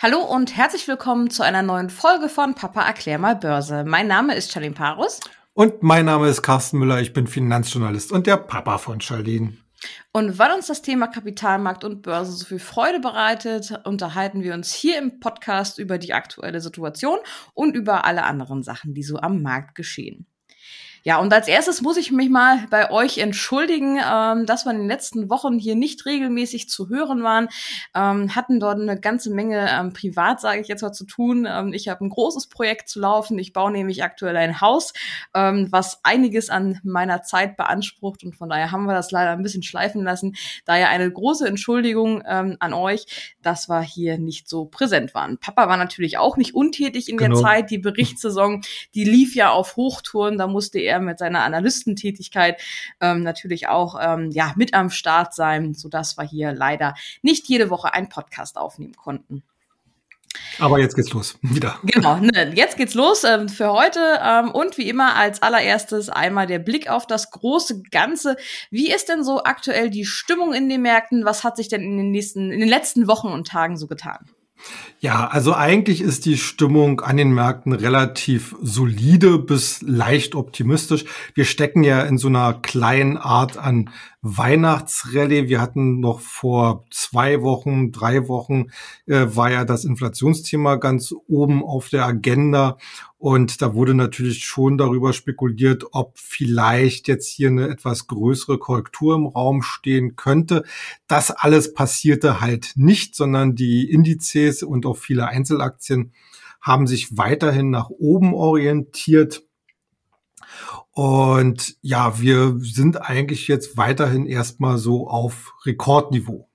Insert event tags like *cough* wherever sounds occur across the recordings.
Hallo und herzlich willkommen zu einer neuen Folge von Papa erklär mal Börse. Mein Name ist Charlene Parus. Und mein Name ist Carsten Müller. Ich bin Finanzjournalist und der Papa von Charlene. Und weil uns das Thema Kapitalmarkt und Börse so viel Freude bereitet, unterhalten wir uns hier im Podcast über die aktuelle Situation und über alle anderen Sachen, die so am Markt geschehen. Ja, und als erstes muss ich mich mal bei euch entschuldigen, ähm, dass wir in den letzten Wochen hier nicht regelmäßig zu hören waren. Ähm, hatten dort eine ganze Menge ähm, privat, sage ich jetzt mal, zu tun. Ähm, ich habe ein großes Projekt zu laufen. Ich baue nämlich aktuell ein Haus, ähm, was einiges an meiner Zeit beansprucht. Und von daher haben wir das leider ein bisschen schleifen lassen. Daher eine große Entschuldigung ähm, an euch, dass wir hier nicht so präsent waren. Papa war natürlich auch nicht untätig in genau. der Zeit. Die Berichtssaison, die lief ja auf Hochtouren. Da musste er mit seiner Analystentätigkeit ähm, natürlich auch ähm, ja mit am Start sein, so dass wir hier leider nicht jede Woche einen Podcast aufnehmen konnten. Aber jetzt geht's los. *laughs* Wieder. Genau, ne, jetzt geht's los ähm, für heute. Ähm, und wie immer als allererstes einmal der Blick auf das große Ganze. Wie ist denn so aktuell die Stimmung in den Märkten? Was hat sich denn in den nächsten, in den letzten Wochen und Tagen so getan? Ja, also eigentlich ist die Stimmung an den Märkten relativ solide bis leicht optimistisch. Wir stecken ja in so einer kleinen Art an Weihnachtsrallye. Wir hatten noch vor zwei Wochen, drei Wochen, äh, war ja das Inflationsthema ganz oben auf der Agenda. Und da wurde natürlich schon darüber spekuliert, ob vielleicht jetzt hier eine etwas größere Korrektur im Raum stehen könnte. Das alles passierte halt nicht, sondern die Indizes und auch viele Einzelaktien haben sich weiterhin nach oben orientiert. Und ja, wir sind eigentlich jetzt weiterhin erstmal so auf Rekordniveau.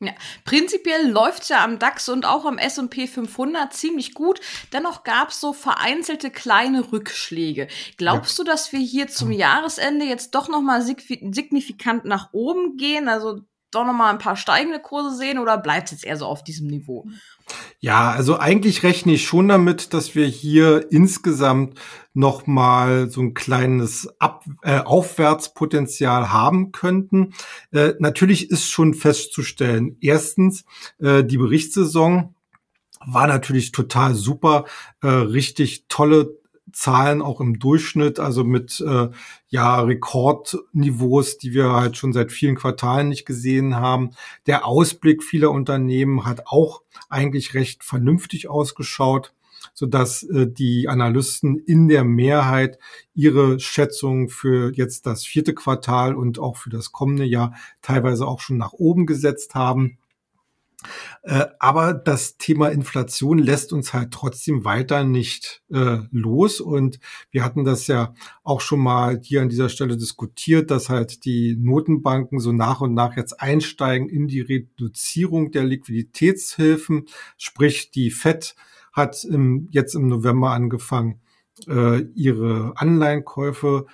Ja, prinzipiell läuft's ja am DAX und auch am S&P 500 ziemlich gut. Dennoch gab's so vereinzelte kleine Rückschläge. Glaubst ja. du, dass wir hier zum Jahresende jetzt doch noch mal signifikant nach oben gehen? Also doch noch mal ein paar steigende Kurse sehen oder bleibt es jetzt eher so auf diesem Niveau? Ja, also eigentlich rechne ich schon damit, dass wir hier insgesamt noch mal so ein kleines Ab äh, Aufwärtspotenzial haben könnten. Äh, natürlich ist schon festzustellen, erstens, äh, die Berichtssaison war natürlich total super, äh, richtig tolle Zahlen auch im Durchschnitt, also mit äh, ja Rekordniveaus, die wir halt schon seit vielen Quartalen nicht gesehen haben. Der Ausblick vieler Unternehmen hat auch eigentlich recht vernünftig ausgeschaut so dass äh, die Analysten in der Mehrheit ihre Schätzungen für jetzt das vierte Quartal und auch für das kommende Jahr teilweise auch schon nach oben gesetzt haben. Äh, aber das Thema Inflation lässt uns halt trotzdem weiter nicht äh, los. Und wir hatten das ja auch schon mal hier an dieser Stelle diskutiert, dass halt die Notenbanken so nach und nach jetzt einsteigen in die Reduzierung der Liquiditätshilfen. Sprich, die FED hat im, jetzt im November angefangen, äh, ihre Anleihenkäufe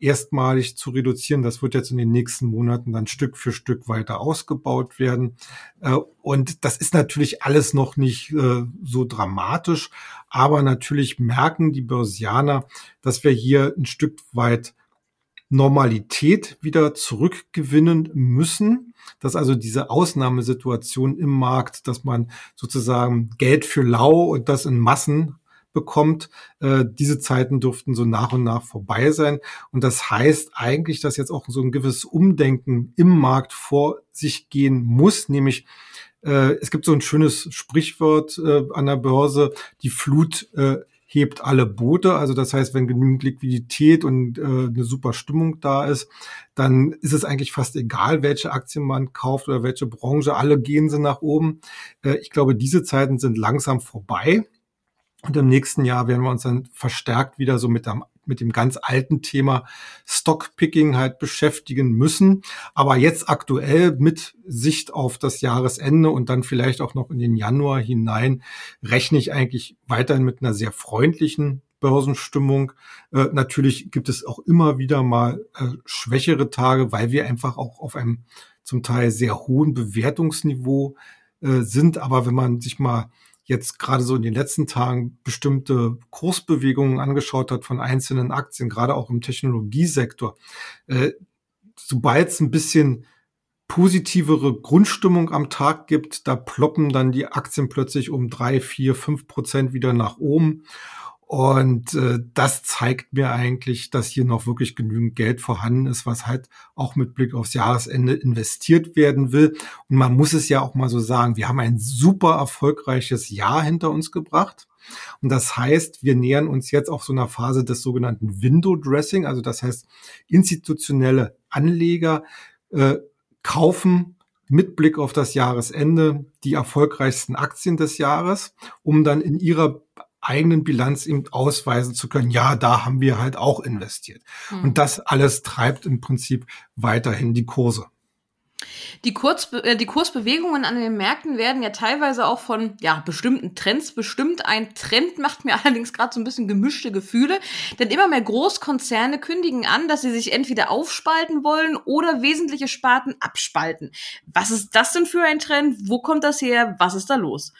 erstmalig zu reduzieren. Das wird jetzt in den nächsten Monaten dann Stück für Stück weiter ausgebaut werden. Äh, und das ist natürlich alles noch nicht äh, so dramatisch, aber natürlich merken die Börsianer, dass wir hier ein Stück weit Normalität wieder zurückgewinnen müssen, dass also diese Ausnahmesituation im Markt, dass man sozusagen Geld für lau und das in Massen bekommt. Äh, diese Zeiten dürften so nach und nach vorbei sein. Und das heißt eigentlich, dass jetzt auch so ein gewisses Umdenken im Markt vor sich gehen muss, nämlich äh, es gibt so ein schönes Sprichwort äh, an der Börse, die Flut äh, hebt alle Boote. Also das heißt, wenn genügend Liquidität und äh, eine super Stimmung da ist, dann ist es eigentlich fast egal, welche Aktien man kauft oder welche Branche. Alle gehen sie nach oben. Äh, ich glaube, diese Zeiten sind langsam vorbei. Und im nächsten Jahr werden wir uns dann verstärkt wieder so mit, dem, mit dem ganz alten Thema Stockpicking halt beschäftigen müssen. Aber jetzt aktuell mit Sicht auf das Jahresende und dann vielleicht auch noch in den Januar hinein rechne ich eigentlich weiterhin mit einer sehr freundlichen Börsenstimmung. Äh, natürlich gibt es auch immer wieder mal äh, schwächere Tage, weil wir einfach auch auf einem zum Teil sehr hohen Bewertungsniveau äh, sind. Aber wenn man sich mal jetzt gerade so in den letzten Tagen bestimmte Kursbewegungen angeschaut hat von einzelnen Aktien, gerade auch im Technologiesektor, äh, sobald es ein bisschen positivere Grundstimmung am Tag gibt, da ploppen dann die Aktien plötzlich um drei, vier, fünf Prozent wieder nach oben. Und äh, das zeigt mir eigentlich, dass hier noch wirklich genügend Geld vorhanden ist, was halt auch mit Blick aufs Jahresende investiert werden will. Und man muss es ja auch mal so sagen, wir haben ein super erfolgreiches Jahr hinter uns gebracht. Und das heißt, wir nähern uns jetzt auch so einer Phase des sogenannten Window Dressing. Also das heißt, institutionelle Anleger äh, kaufen mit Blick auf das Jahresende die erfolgreichsten Aktien des Jahres, um dann in ihrer eigenen Bilanz eben ausweisen zu können, ja, da haben wir halt auch investiert. Mhm. Und das alles treibt im Prinzip weiterhin die Kurse. Die, Kurzbe äh, die Kursbewegungen an den Märkten werden ja teilweise auch von ja, bestimmten Trends bestimmt. Ein Trend macht mir *laughs* allerdings gerade so ein bisschen gemischte Gefühle, denn immer mehr Großkonzerne kündigen an, dass sie sich entweder aufspalten wollen oder wesentliche Sparten abspalten. Was ist das denn für ein Trend? Wo kommt das her? Was ist da los?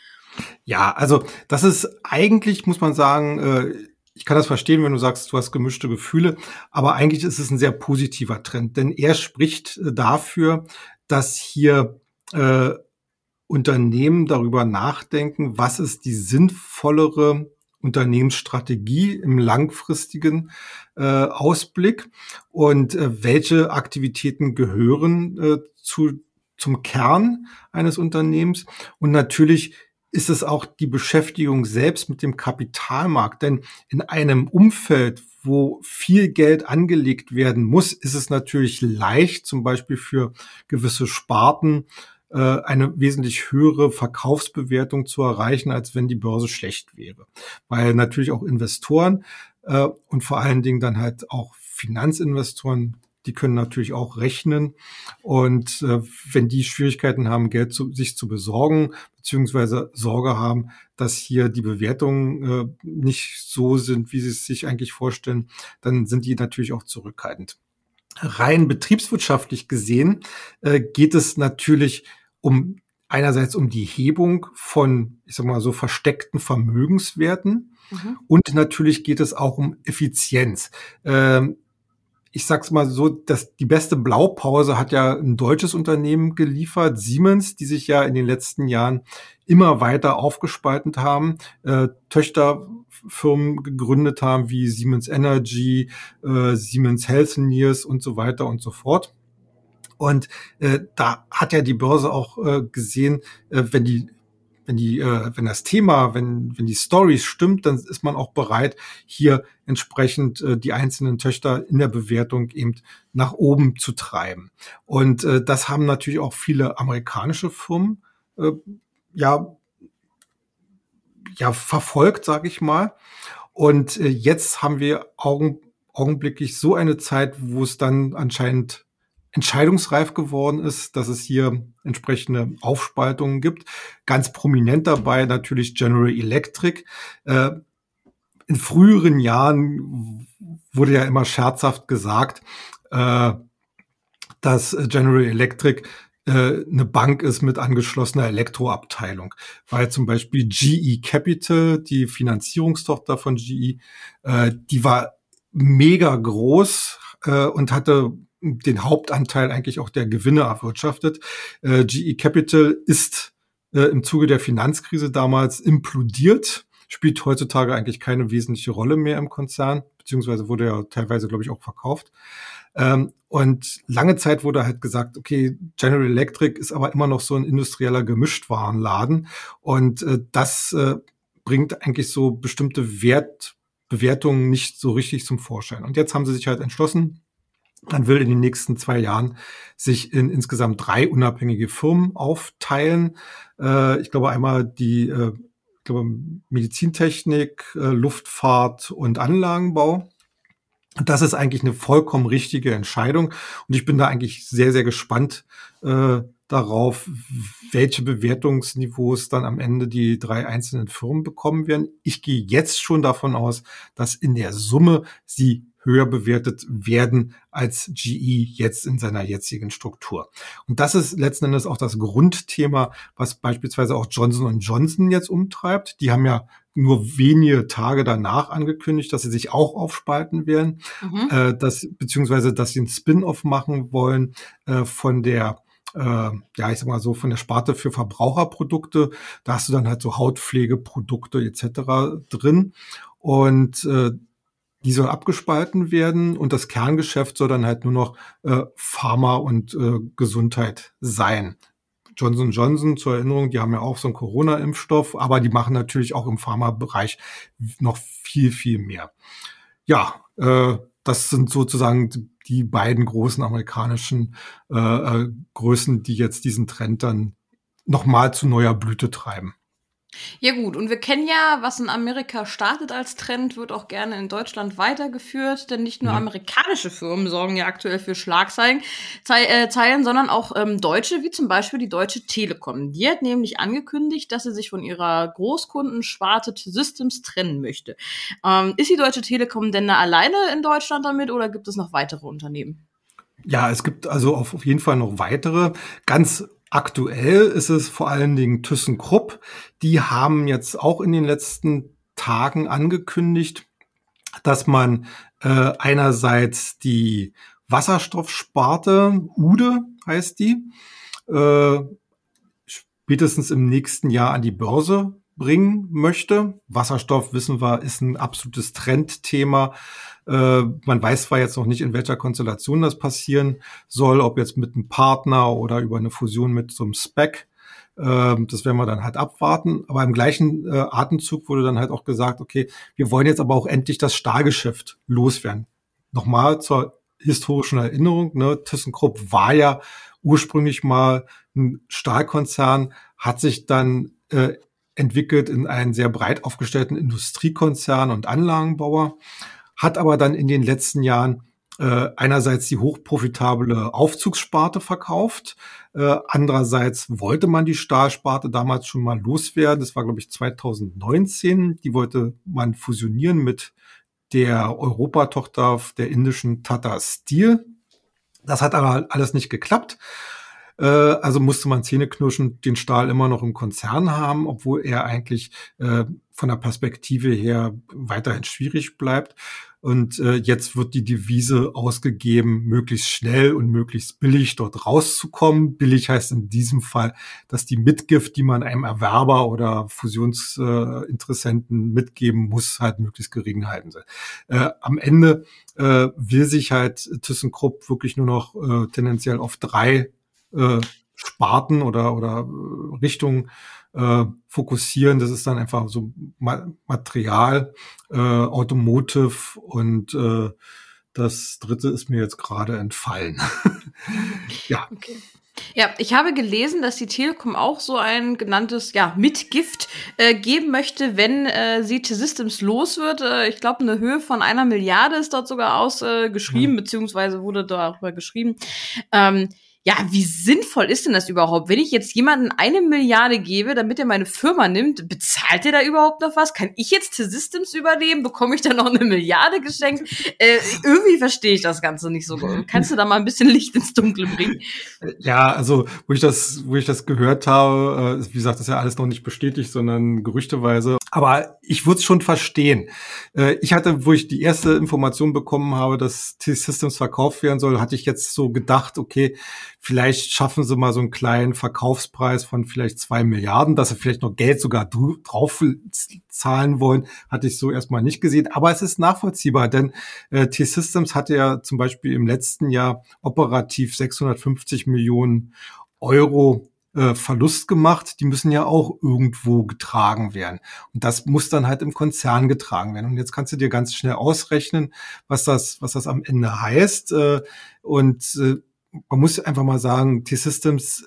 Ja, also das ist eigentlich, muss man sagen, äh, ich kann das verstehen, wenn du sagst, du hast gemischte Gefühle, aber eigentlich ist es ein sehr positiver Trend, denn er spricht äh, dafür, dass hier äh, Unternehmen darüber nachdenken, was ist die sinnvollere Unternehmensstrategie im langfristigen äh, Ausblick und äh, welche Aktivitäten gehören äh, zu, zum Kern eines Unternehmens. Und natürlich ist es auch die Beschäftigung selbst mit dem Kapitalmarkt. Denn in einem Umfeld, wo viel Geld angelegt werden muss, ist es natürlich leicht, zum Beispiel für gewisse Sparten äh, eine wesentlich höhere Verkaufsbewertung zu erreichen, als wenn die Börse schlecht wäre. Weil natürlich auch Investoren äh, und vor allen Dingen dann halt auch Finanzinvestoren die können natürlich auch rechnen. Und äh, wenn die Schwierigkeiten haben, Geld zu, sich zu besorgen, beziehungsweise Sorge haben, dass hier die Bewertungen äh, nicht so sind, wie sie es sich eigentlich vorstellen, dann sind die natürlich auch zurückhaltend. Rein betriebswirtschaftlich gesehen äh, geht es natürlich um einerseits um die Hebung von, ich sag mal so, versteckten Vermögenswerten. Mhm. Und natürlich geht es auch um Effizienz. Ähm, ich sag's mal so, dass die beste Blaupause hat ja ein deutsches Unternehmen geliefert, Siemens, die sich ja in den letzten Jahren immer weiter aufgespalten haben, äh, Töchterfirmen gegründet haben wie Siemens Energy, äh, Siemens Healthineers und so weiter und so fort. Und äh, da hat ja die Börse auch äh, gesehen, äh, wenn die wenn die, äh, wenn das Thema, wenn, wenn die Story stimmt, dann ist man auch bereit, hier entsprechend äh, die einzelnen Töchter in der Bewertung eben nach oben zu treiben. Und äh, das haben natürlich auch viele amerikanische Firmen äh, ja, ja verfolgt, sage ich mal. Und äh, jetzt haben wir augen, augenblicklich so eine Zeit, wo es dann anscheinend entscheidungsreif geworden ist, dass es hier entsprechende Aufspaltungen gibt. Ganz prominent dabei natürlich General Electric. Äh, in früheren Jahren wurde ja immer scherzhaft gesagt, äh, dass General Electric äh, eine Bank ist mit angeschlossener Elektroabteilung, weil zum Beispiel GE Capital, die Finanzierungstochter von GE, die war mega groß und hatte den Hauptanteil eigentlich auch der Gewinne erwirtschaftet. Äh, GE Capital ist äh, im Zuge der Finanzkrise damals implodiert, spielt heutzutage eigentlich keine wesentliche Rolle mehr im Konzern, beziehungsweise wurde ja teilweise, glaube ich, auch verkauft. Ähm, und lange Zeit wurde halt gesagt, okay, General Electric ist aber immer noch so ein industrieller Gemischtwarenladen und äh, das äh, bringt eigentlich so bestimmte Wertbewertungen nicht so richtig zum Vorschein. Und jetzt haben sie sich halt entschlossen, man will in den nächsten zwei Jahren sich in insgesamt drei unabhängige Firmen aufteilen. Äh, ich glaube einmal die äh, ich glaube Medizintechnik, äh, Luftfahrt und Anlagenbau. Das ist eigentlich eine vollkommen richtige Entscheidung und ich bin da eigentlich sehr, sehr gespannt äh, darauf, welche Bewertungsniveaus dann am Ende die drei einzelnen Firmen bekommen werden. Ich gehe jetzt schon davon aus, dass in der Summe sie höher bewertet werden als GE jetzt in seiner jetzigen Struktur. Und das ist letzten Endes auch das Grundthema, was beispielsweise auch Johnson Johnson jetzt umtreibt. Die haben ja nur wenige Tage danach angekündigt, dass sie sich auch aufspalten werden, mhm. äh, dass, beziehungsweise dass sie einen Spin-off machen wollen äh, von der äh, ja, ich sag mal so, von der Sparte für Verbraucherprodukte. Da hast du dann halt so Hautpflegeprodukte etc. drin. Und äh, die soll abgespalten werden und das Kerngeschäft soll dann halt nur noch äh, Pharma und äh, Gesundheit sein. Johnson Johnson zur Erinnerung, die haben ja auch so einen Corona-Impfstoff, aber die machen natürlich auch im Pharmabereich noch viel, viel mehr. Ja, äh, das sind sozusagen die beiden großen amerikanischen äh, äh, Größen, die jetzt diesen Trend dann nochmal zu neuer Blüte treiben. Ja gut, und wir kennen ja, was in Amerika startet als Trend, wird auch gerne in Deutschland weitergeführt, denn nicht nur ja. amerikanische Firmen sorgen ja aktuell für Schlagzeilen, äh, Zeilen, sondern auch ähm, deutsche, wie zum Beispiel die Deutsche Telekom. Die hat nämlich angekündigt, dass sie sich von ihrer Großkundensparte Systems trennen möchte. Ähm, ist die Deutsche Telekom denn da alleine in Deutschland damit oder gibt es noch weitere Unternehmen? Ja, es gibt also auf jeden Fall noch weitere. Ganz Aktuell ist es vor allen Dingen ThyssenKrupp. Die haben jetzt auch in den letzten Tagen angekündigt, dass man äh, einerseits die Wasserstoffsparte, UDE heißt die, äh, spätestens im nächsten Jahr an die Börse bringen möchte. Wasserstoff, wissen wir, ist ein absolutes Trendthema. Äh, man weiß zwar jetzt noch nicht, in welcher Konstellation das passieren soll, ob jetzt mit einem Partner oder über eine Fusion mit so einem Spec. Äh, das werden wir dann halt abwarten. Aber im gleichen äh, Atemzug wurde dann halt auch gesagt, okay, wir wollen jetzt aber auch endlich das Stahlgeschäft loswerden. Nochmal zur historischen Erinnerung, ne, ThyssenKrupp war ja ursprünglich mal ein Stahlkonzern, hat sich dann äh, entwickelt in einen sehr breit aufgestellten Industriekonzern und Anlagenbauer, hat aber dann in den letzten Jahren äh, einerseits die hochprofitable Aufzugssparte verkauft, äh, andererseits wollte man die Stahlsparte damals schon mal loswerden. Das war, glaube ich, 2019. Die wollte man fusionieren mit der Europatochter der indischen Tata Steel. Das hat aber alles nicht geklappt. Äh, also musste man zähneknirschend den Stahl immer noch im Konzern haben, obwohl er eigentlich äh, von der Perspektive her weiterhin schwierig bleibt. Und äh, jetzt wird die Devise ausgegeben, möglichst schnell und möglichst billig dort rauszukommen. Billig heißt in diesem Fall, dass die Mitgift, die man einem Erwerber oder Fusionsinteressenten äh, mitgeben muss, halt möglichst gering halten soll. Äh, am Ende äh, will sich halt ThyssenKrupp wirklich nur noch äh, tendenziell auf drei äh, Sparten oder, oder äh, Richtungen äh, fokussieren. Das ist dann einfach so Ma Material, äh, Automotive und äh, das dritte ist mir jetzt gerade entfallen. *laughs* ja. Okay. Ja, ich habe gelesen, dass die Telekom auch so ein genanntes ja, Mitgift äh, geben möchte, wenn äh, sie T-Systems los wird. Äh, ich glaube, eine Höhe von einer Milliarde ist dort sogar ausgeschrieben, äh, hm. beziehungsweise wurde darüber geschrieben. Ähm, ja, wie sinnvoll ist denn das überhaupt? Wenn ich jetzt jemanden eine Milliarde gebe, damit er meine Firma nimmt, bezahlt er da überhaupt noch was? Kann ich jetzt T-Systems übernehmen? Bekomme ich da noch eine Milliarde geschenkt? Äh, irgendwie verstehe ich das Ganze nicht so gut. Kannst du da mal ein bisschen Licht ins Dunkle bringen? Ja, also, wo ich das, wo ich das gehört habe, äh, wie gesagt, das ist ja alles noch nicht bestätigt, sondern gerüchteweise. Aber ich würde es schon verstehen. Äh, ich hatte, wo ich die erste Information bekommen habe, dass T-Systems verkauft werden soll, hatte ich jetzt so gedacht, okay, Vielleicht schaffen sie mal so einen kleinen Verkaufspreis von vielleicht zwei Milliarden, dass sie vielleicht noch Geld sogar drauf zahlen wollen, hatte ich so erstmal nicht gesehen. Aber es ist nachvollziehbar, denn äh, T-Systems hatte ja zum Beispiel im letzten Jahr operativ 650 Millionen Euro äh, Verlust gemacht, die müssen ja auch irgendwo getragen werden. Und das muss dann halt im Konzern getragen werden. Und jetzt kannst du dir ganz schnell ausrechnen, was das, was das am Ende heißt. Äh, und äh, man muss einfach mal sagen, T-Systems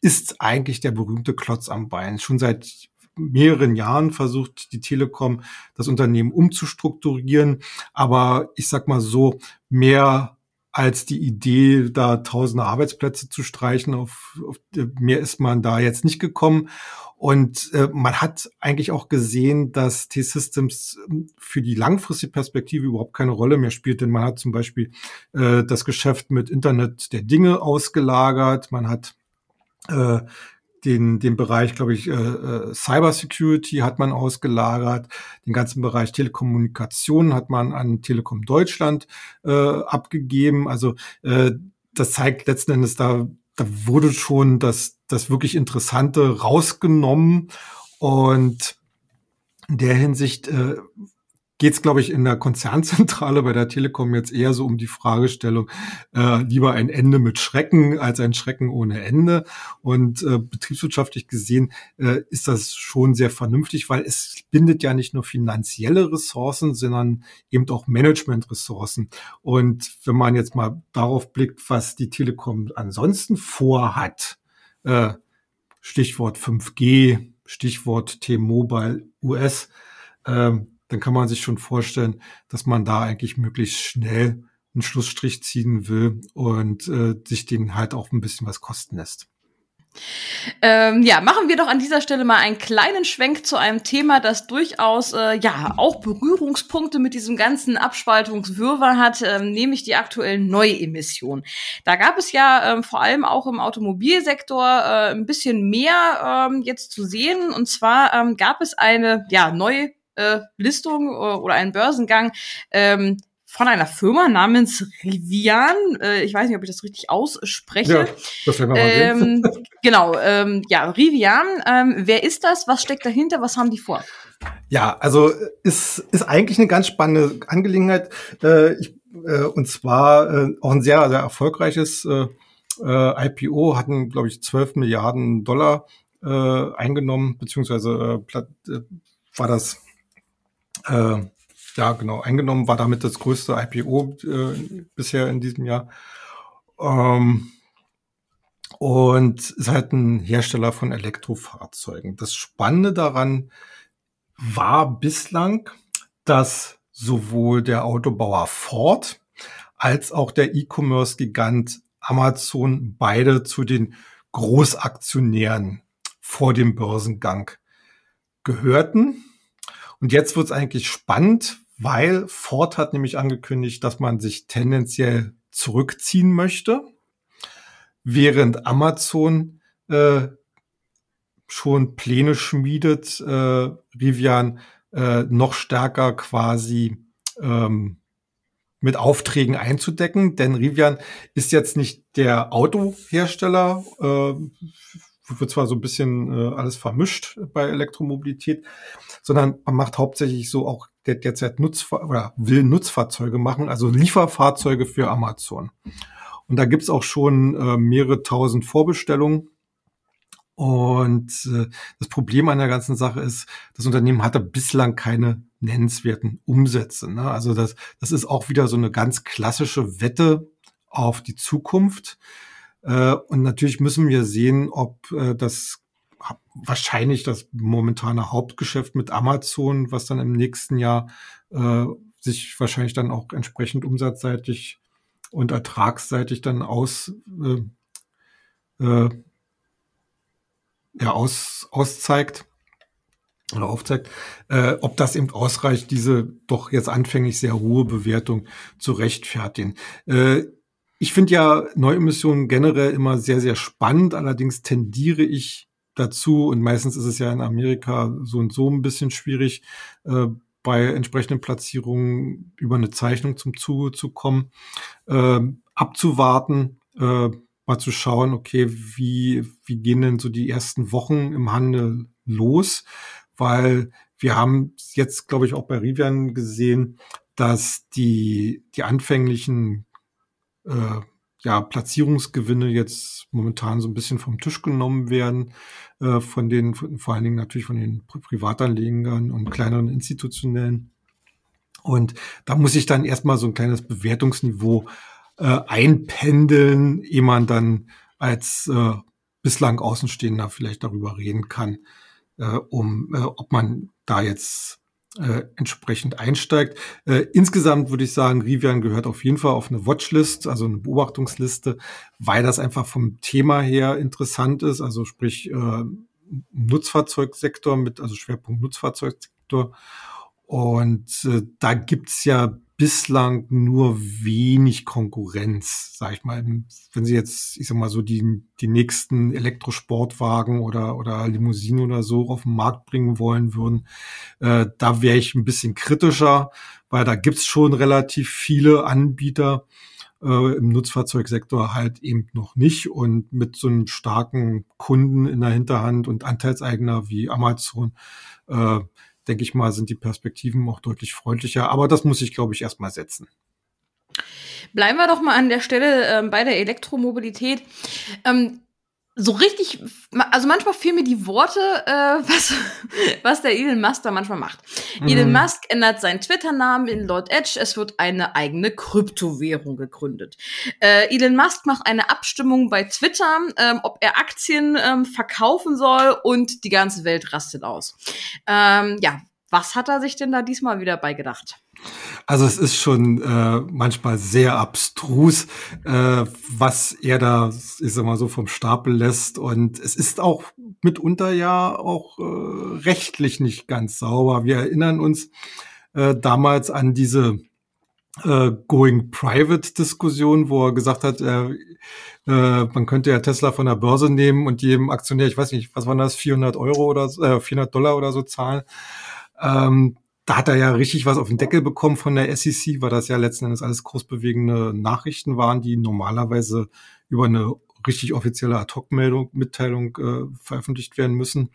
ist eigentlich der berühmte Klotz am Bein. Schon seit mehreren Jahren versucht die Telekom das Unternehmen umzustrukturieren. Aber ich sag mal so, mehr als die Idee, da tausende Arbeitsplätze zu streichen, auf, auf mehr ist man da jetzt nicht gekommen. Und äh, man hat eigentlich auch gesehen, dass T-Systems ähm, für die langfristige Perspektive überhaupt keine Rolle mehr spielt, denn man hat zum Beispiel äh, das Geschäft mit Internet der Dinge ausgelagert, man hat äh, den, den Bereich, glaube ich, äh, äh Cyber Security hat man ausgelagert, den ganzen Bereich Telekommunikation hat man an Telekom Deutschland äh, abgegeben. Also äh, das zeigt letzten Endes, da da wurde schon das, das wirklich Interessante rausgenommen und in der Hinsicht äh, geht es, glaube ich, in der Konzernzentrale bei der Telekom jetzt eher so um die Fragestellung, äh, lieber ein Ende mit Schrecken als ein Schrecken ohne Ende. Und äh, betriebswirtschaftlich gesehen äh, ist das schon sehr vernünftig, weil es bindet ja nicht nur finanzielle Ressourcen, sondern eben auch Managementressourcen. Und wenn man jetzt mal darauf blickt, was die Telekom ansonsten vorhat, äh, Stichwort 5G, Stichwort T-Mobile US, äh, dann kann man sich schon vorstellen, dass man da eigentlich möglichst schnell einen Schlussstrich ziehen will und äh, sich den halt auch ein bisschen was kosten lässt. Ähm, ja, machen wir doch an dieser Stelle mal einen kleinen Schwenk zu einem Thema, das durchaus äh, ja auch Berührungspunkte mit diesem ganzen Abspaltungswirrwarr hat, ähm, nämlich die aktuellen Neuemissionen. Da gab es ja ähm, vor allem auch im Automobilsektor äh, ein bisschen mehr ähm, jetzt zu sehen. Und zwar ähm, gab es eine ja neue äh, Listung äh, oder einen Börsengang ähm, von einer Firma namens Rivian. Äh, ich weiß nicht, ob ich das richtig ausspreche. Ja, das werden wir mal ähm, sehen. genau, ähm, ja, Rivian. Ähm, wer ist das? Was steckt dahinter? Was haben die vor? Ja, also ist, ist eigentlich eine ganz spannende Angelegenheit. Äh, ich, äh, und zwar äh, auch ein sehr, sehr erfolgreiches äh, äh, IPO, hatten, glaube ich, 12 Milliarden Dollar äh, eingenommen, beziehungsweise äh, äh war das äh, ja, genau, eingenommen, war damit das größte IPO äh, bisher in diesem Jahr. Ähm, und ist halt ein Hersteller von Elektrofahrzeugen. Das Spannende daran war bislang, dass sowohl der Autobauer Ford als auch der E-Commerce-Gigant Amazon beide zu den Großaktionären vor dem Börsengang gehörten. Und jetzt wird es eigentlich spannend, weil Ford hat nämlich angekündigt, dass man sich tendenziell zurückziehen möchte, während Amazon äh, schon Pläne schmiedet, äh, Rivian äh, noch stärker quasi ähm, mit Aufträgen einzudecken, denn Rivian ist jetzt nicht der Autohersteller, äh, wird zwar so ein bisschen äh, alles vermischt bei Elektromobilität, sondern man macht hauptsächlich so auch der derzeit Nutzfahr oder will Nutzfahrzeuge machen, also Lieferfahrzeuge für Amazon. Und da gibt's auch schon äh, mehrere tausend Vorbestellungen. Und äh, das Problem an der ganzen Sache ist, das Unternehmen hatte bislang keine nennenswerten Umsätze. Ne? Also das, das ist auch wieder so eine ganz klassische Wette auf die Zukunft. Äh, und natürlich müssen wir sehen, ob äh, das wahrscheinlich das momentane Hauptgeschäft mit Amazon, was dann im nächsten Jahr äh, sich wahrscheinlich dann auch entsprechend umsatzseitig und ertragsseitig dann aus äh, äh, ja, aus, auszeigt oder aufzeigt, äh, ob das eben ausreicht, diese doch jetzt anfänglich sehr hohe Bewertung zu rechtfertigen. Äh, ich finde ja Neuemissionen generell immer sehr, sehr spannend. Allerdings tendiere ich dazu, und meistens ist es ja in Amerika so und so ein bisschen schwierig, äh, bei entsprechenden Platzierungen über eine Zeichnung zum Zuge zu kommen, äh, abzuwarten, äh, mal zu schauen, okay, wie, wie gehen denn so die ersten Wochen im Handel los? Weil wir haben jetzt, glaube ich, auch bei Rivian gesehen, dass die, die anfänglichen äh, ja, Platzierungsgewinne jetzt momentan so ein bisschen vom Tisch genommen werden, äh, von den, von, vor allen Dingen natürlich von den Privatanlegern und kleineren institutionellen. Und da muss ich dann erstmal so ein kleines Bewertungsniveau äh, einpendeln, ehe man dann als äh, bislang Außenstehender vielleicht darüber reden kann, äh, um äh, ob man da jetzt äh, entsprechend einsteigt. Äh, insgesamt würde ich sagen, Rivian gehört auf jeden Fall auf eine Watchlist, also eine Beobachtungsliste, weil das einfach vom Thema her interessant ist, also sprich äh, Nutzfahrzeugsektor mit, also Schwerpunkt Nutzfahrzeugsektor. Und äh, da gibt's ja bislang nur wenig Konkurrenz, sag ich mal. Wenn Sie jetzt, ich sag mal so, die, die nächsten Elektrosportwagen oder, oder Limousinen oder so auf den Markt bringen wollen würden, äh, da wäre ich ein bisschen kritischer, weil da gibt's schon relativ viele Anbieter. äh, im Nutzfahrzeugsektor halt eben noch nicht. Und mit so einem starken Kunden in der Hinterhand und Anteilseigner wie Amazon, äh, denke ich mal, sind die Perspektiven auch deutlich freundlicher. Aber das muss ich, glaube ich, erstmal setzen. Bleiben wir doch mal an der Stelle ähm, bei der Elektromobilität. Ähm, so richtig, also manchmal fehlen mir die Worte, äh, *laughs* was, was der Elon Musk da manchmal macht. Mhm. Elon Musk ändert seinen Twitter-Namen in Lord Edge, es wird eine eigene Kryptowährung gegründet. Äh, Elon Musk macht eine Abstimmung bei Twitter, ähm, ob er Aktien ähm, verkaufen soll und die ganze Welt rastet aus. Ähm, ja, was hat er sich denn da diesmal wieder beigedacht? Also es ist schon äh, manchmal sehr abstrus, äh, was er da, ich sag mal so, vom Stapel lässt. Und es ist auch mitunter ja auch äh, rechtlich nicht ganz sauber. Wir erinnern uns äh, damals an diese äh, Going Private Diskussion, wo er gesagt hat, äh, äh, man könnte ja Tesla von der Börse nehmen und jedem Aktionär, ich weiß nicht, was waren das, 400 Euro oder äh, 400 Dollar oder so zahlen. Ähm, da hat er ja richtig was auf den Deckel bekommen von der SEC, weil das ja letzten Endes alles großbewegende Nachrichten waren, die normalerweise über eine richtig offizielle Ad-Hoc-Meldung, Mitteilung äh, veröffentlicht werden müssen.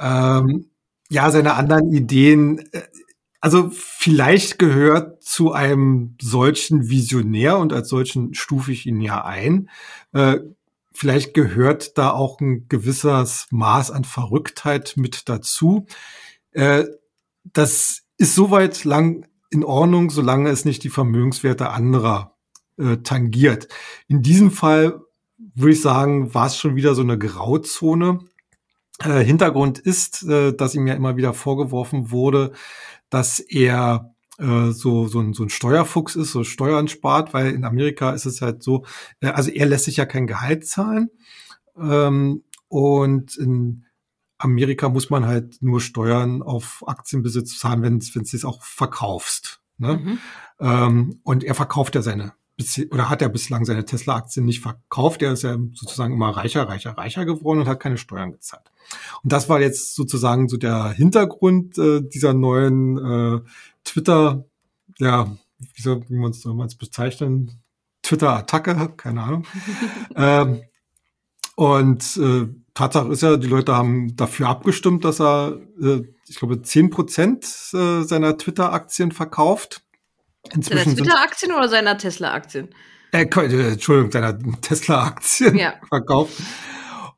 Ähm, ja, seine anderen Ideen, äh, also vielleicht gehört zu einem solchen Visionär und als solchen stufe ich ihn ja ein. Äh, vielleicht gehört da auch ein gewisses Maß an Verrücktheit mit dazu. Äh, das ist soweit lang in Ordnung, solange es nicht die Vermögenswerte anderer äh, tangiert. In diesem Fall würde ich sagen, war es schon wieder so eine Grauzone. Äh, Hintergrund ist, äh, dass ihm ja immer wieder vorgeworfen wurde, dass er äh, so, so, ein, so ein Steuerfuchs ist, so Steuern spart, weil in Amerika ist es halt so, äh, also er lässt sich ja kein Gehalt zahlen. Ähm, und in Amerika muss man halt nur Steuern auf Aktienbesitz zahlen, wenn du es auch verkaufst. Ne? Mhm. Ähm, und er verkauft ja seine oder hat er bislang seine Tesla-Aktien nicht verkauft. Er ist ja sozusagen immer reicher, reicher, reicher geworden und hat keine Steuern gezahlt. Und das war jetzt sozusagen so der Hintergrund äh, dieser neuen äh, Twitter, ja, wie soll wie man es bezeichnen? Twitter-Attacke, keine Ahnung. *laughs* ähm, und äh, Tatsache ist ja, die Leute haben dafür abgestimmt, dass er, äh, ich glaube, zehn Prozent äh, seiner Twitter-Aktien verkauft. Inzwischen seiner Twitter-Aktien oder seiner Tesla-Aktien? Äh, äh, Entschuldigung, seiner *laughs* Tesla-Aktien ja. *laughs* verkauft,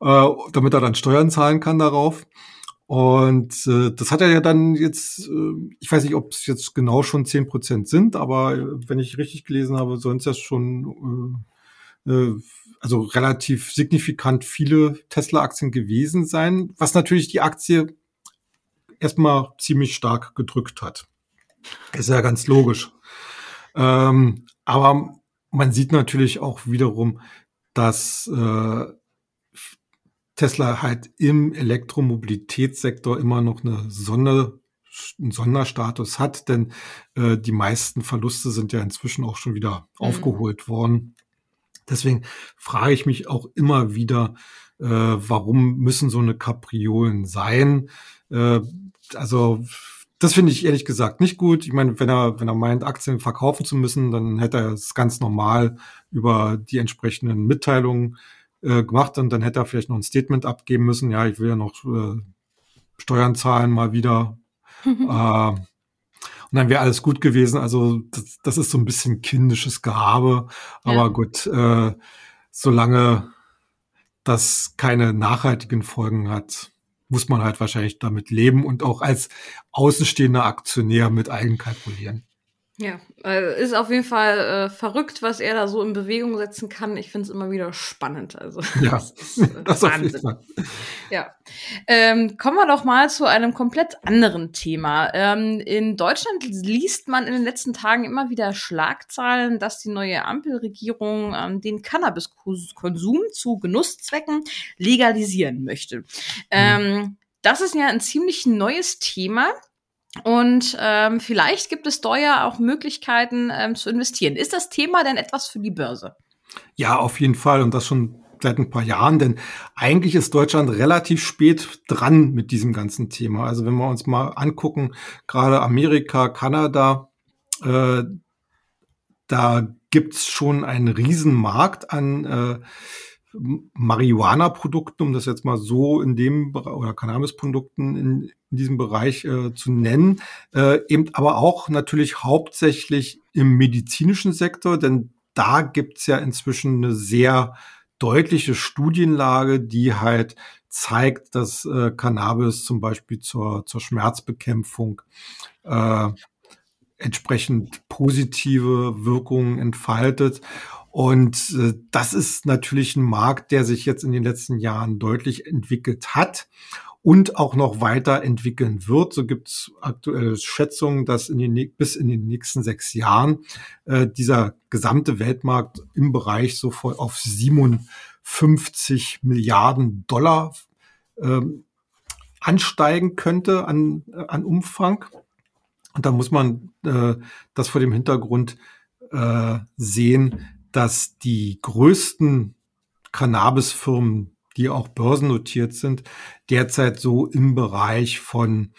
äh, damit er dann Steuern zahlen kann darauf. Und äh, das hat er ja dann jetzt, äh, ich weiß nicht, ob es jetzt genau schon zehn Prozent sind, aber äh, wenn ich richtig gelesen habe, sollen es ja schon äh, äh, also relativ signifikant viele Tesla-Aktien gewesen sein, was natürlich die Aktie erstmal ziemlich stark gedrückt hat. Ist ja ganz logisch. Ähm, aber man sieht natürlich auch wiederum, dass äh, Tesla halt im Elektromobilitätssektor immer noch eine Sonder, einen Sonderstatus hat, denn äh, die meisten Verluste sind ja inzwischen auch schon wieder mhm. aufgeholt worden. Deswegen frage ich mich auch immer wieder, äh, warum müssen so eine Kapriolen sein? Äh, also das finde ich ehrlich gesagt nicht gut. Ich meine, wenn er, wenn er meint, Aktien verkaufen zu müssen, dann hätte er es ganz normal über die entsprechenden Mitteilungen äh, gemacht und dann hätte er vielleicht noch ein Statement abgeben müssen. Ja, ich will ja noch äh, Steuern zahlen mal wieder. *laughs* äh, und dann wäre alles gut gewesen. Also das, das ist so ein bisschen kindisches Gehabe. Aber ja. gut, äh, solange das keine nachhaltigen Folgen hat, muss man halt wahrscheinlich damit leben und auch als außenstehender Aktionär mit eigenkalkulieren. Ja, äh, ist auf jeden Fall äh, verrückt, was er da so in Bewegung setzen kann. Ich finde es immer wieder spannend. Also ja, *laughs* das ist äh, *laughs* das Wahnsinn. Ja, ähm, kommen wir doch mal zu einem komplett anderen Thema. Ähm, in Deutschland liest man in den letzten Tagen immer wieder Schlagzeilen, dass die neue Ampelregierung ähm, den Cannabiskonsum zu Genusszwecken legalisieren möchte. Mhm. Ähm, das ist ja ein ziemlich neues Thema. Und ähm, vielleicht gibt es ja auch Möglichkeiten ähm, zu investieren. Ist das Thema denn etwas für die Börse? Ja, auf jeden Fall. Und das schon seit ein paar Jahren, denn eigentlich ist Deutschland relativ spät dran mit diesem ganzen Thema. Also wenn wir uns mal angucken, gerade Amerika, Kanada, äh, da gibt's schon einen Riesenmarkt an äh, Marihuana-Produkten, um das jetzt mal so in dem oder Cannabis-Produkten in, in, diesem Bereich äh, zu nennen, äh, eben aber auch natürlich hauptsächlich im medizinischen Sektor, denn da gibt's ja inzwischen eine sehr deutliche Studienlage, die halt zeigt, dass äh, Cannabis zum Beispiel zur, zur Schmerzbekämpfung äh, entsprechend positive Wirkungen entfaltet. Und äh, das ist natürlich ein Markt, der sich jetzt in den letzten Jahren deutlich entwickelt hat und auch noch weiter entwickeln wird. So gibt es aktuelle Schätzungen, dass in den, bis in den nächsten sechs Jahren äh, dieser gesamte Weltmarkt im Bereich so auf 57 Milliarden Dollar äh, ansteigen könnte an, an Umfang. Und da muss man äh, das vor dem Hintergrund äh, sehen, dass die größten Cannabisfirmen, die auch börsennotiert sind, derzeit so im Bereich von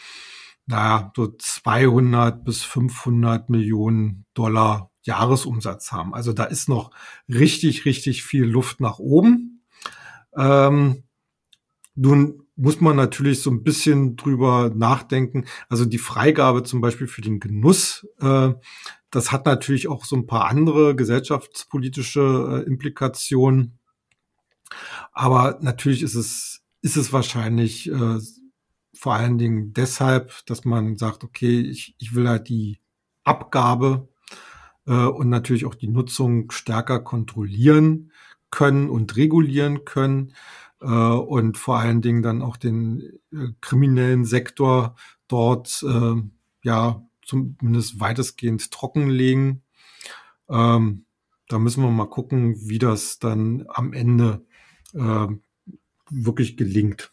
naja, so 200 bis 500 Millionen Dollar Jahresumsatz haben. Also da ist noch richtig, richtig viel Luft nach oben. Ähm, nun muss man natürlich so ein bisschen drüber nachdenken. Also die Freigabe zum Beispiel für den Genuss, äh, das hat natürlich auch so ein paar andere gesellschaftspolitische äh, Implikationen. Aber natürlich ist es, ist es wahrscheinlich äh, vor allen Dingen deshalb, dass man sagt, okay, ich, ich will halt die Abgabe äh, und natürlich auch die Nutzung stärker kontrollieren können und regulieren können äh, und vor allen Dingen dann auch den äh, kriminellen Sektor dort äh, ja zumindest weitestgehend trockenlegen. Ähm, da müssen wir mal gucken, wie das dann am Ende äh, wirklich gelingt.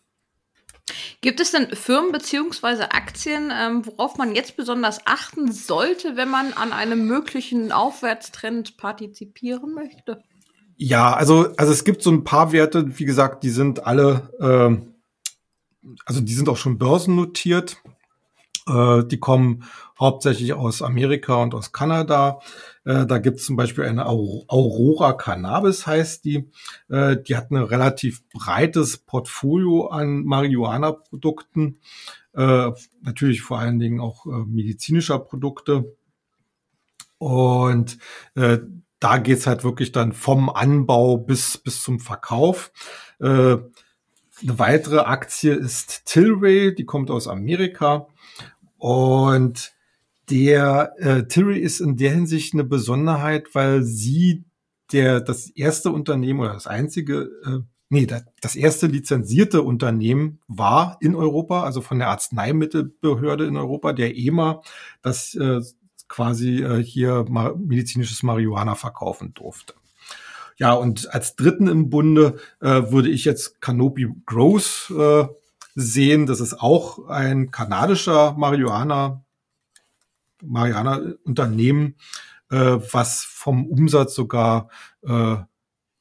Gibt es denn Firmen beziehungsweise Aktien, ähm, worauf man jetzt besonders achten sollte, wenn man an einem möglichen Aufwärtstrend partizipieren möchte? Ja, also, also es gibt so ein paar Werte, wie gesagt, die sind alle, äh, also die sind auch schon börsennotiert. Äh, die kommen hauptsächlich aus Amerika und aus Kanada. Äh, da gibt es zum Beispiel eine Aurora Cannabis, heißt die. Äh, die hat ein relativ breites Portfolio an Marihuana-Produkten. Natürlich vor allen Dingen auch medizinischer Produkte. Und da geht's halt wirklich dann vom Anbau bis, bis zum Verkauf. Eine weitere Aktie ist Tilray, die kommt aus Amerika. Und der äh, Tilray ist in der Hinsicht eine Besonderheit, weil sie der das erste Unternehmen oder das einzige, äh, nee, das erste lizenzierte Unternehmen war in Europa, also von der Arzneimittelbehörde in Europa, der EMA, das äh, quasi äh, hier medizinisches Marihuana verkaufen durfte. Ja, und als dritten im Bunde äh, würde ich jetzt Canopy Growth äh, sehen. Das ist auch ein kanadischer Marihuana, Marihuana-Unternehmen, äh, was vom Umsatz sogar äh,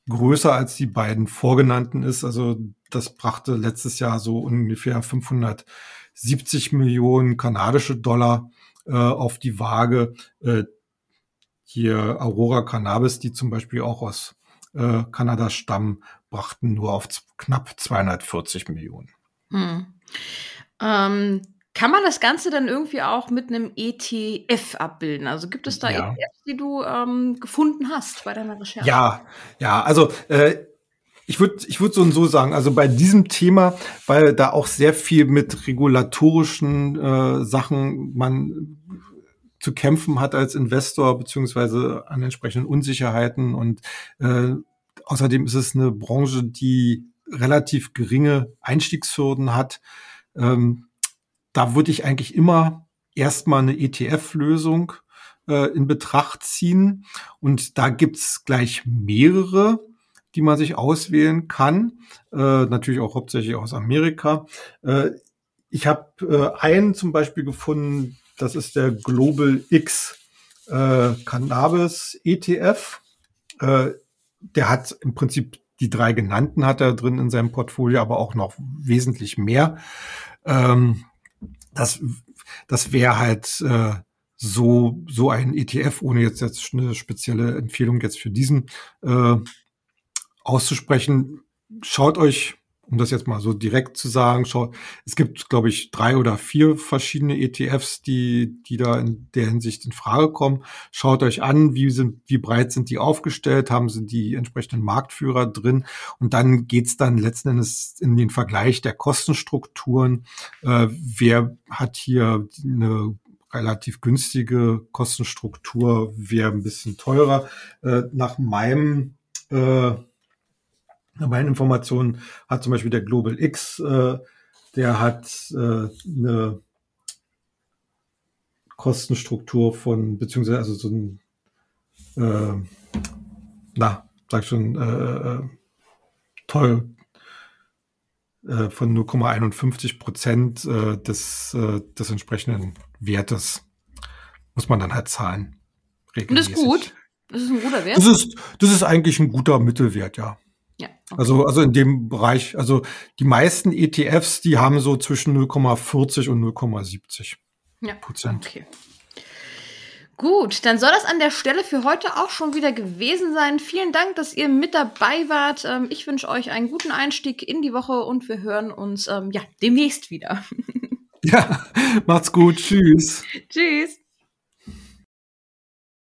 größer als die beiden vorgenannten ist. Also das brachte letztes Jahr so ungefähr 570 Millionen kanadische Dollar äh, auf die Waage. Äh, hier Aurora Cannabis, die zum Beispiel auch aus äh, Kanada stammen, brachten nur auf knapp 240 Millionen. Hm. Ähm, kann man das Ganze dann irgendwie auch mit einem ETF abbilden? Also gibt es da ja. ETFs, die du ähm, gefunden hast bei deiner Recherche? Ja, ja, also äh, ich würde ich würd so und so sagen, also bei diesem Thema, weil da auch sehr viel mit regulatorischen äh, Sachen man zu kämpfen hat als Investor, beziehungsweise an entsprechenden Unsicherheiten. Und äh, außerdem ist es eine Branche, die relativ geringe Einstiegshürden hat. Ähm, da würde ich eigentlich immer erstmal eine ETF-Lösung äh, in Betracht ziehen. Und da gibt's gleich mehrere die man sich auswählen kann. Äh, natürlich auch hauptsächlich aus Amerika. Äh, ich habe äh, einen zum Beispiel gefunden, das ist der Global X äh, Cannabis ETF. Äh, der hat im Prinzip die drei genannten hat er drin in seinem Portfolio, aber auch noch wesentlich mehr. Ähm, das das wäre halt äh, so, so ein ETF, ohne jetzt, jetzt eine spezielle Empfehlung jetzt für diesen äh, auszusprechen. Schaut euch um das jetzt mal so direkt zu sagen, schau, es gibt, glaube ich, drei oder vier verschiedene ETFs, die, die da in der Hinsicht in Frage kommen. Schaut euch an, wie sind, wie breit sind die aufgestellt, haben sie die entsprechenden Marktführer drin und dann geht's dann letzten Endes in den Vergleich der Kostenstrukturen. Äh, wer hat hier eine relativ günstige Kostenstruktur, wer ein bisschen teurer. Äh, nach meinem äh, meinen Informationen hat zum Beispiel der Global X, äh, der hat äh, eine Kostenstruktur von, beziehungsweise also so ein, äh, na, sag schon, äh, äh toll, äh, von 0,51 Prozent äh, des, äh, des entsprechenden Wertes muss man dann halt zahlen. Regelmäßig. Und das ist gut. Das ist ein guter Wert. Das ist, das ist eigentlich ein guter Mittelwert, ja. Ja, okay. Also, also in dem Bereich, also die meisten ETFs, die haben so zwischen 0,40 und 0,70 ja, Prozent. Okay. Gut, dann soll das an der Stelle für heute auch schon wieder gewesen sein. Vielen Dank, dass ihr mit dabei wart. Ähm, ich wünsche euch einen guten Einstieg in die Woche und wir hören uns ähm, ja demnächst wieder. *laughs* ja, *laughs* macht's gut. Tschüss. Tschüss.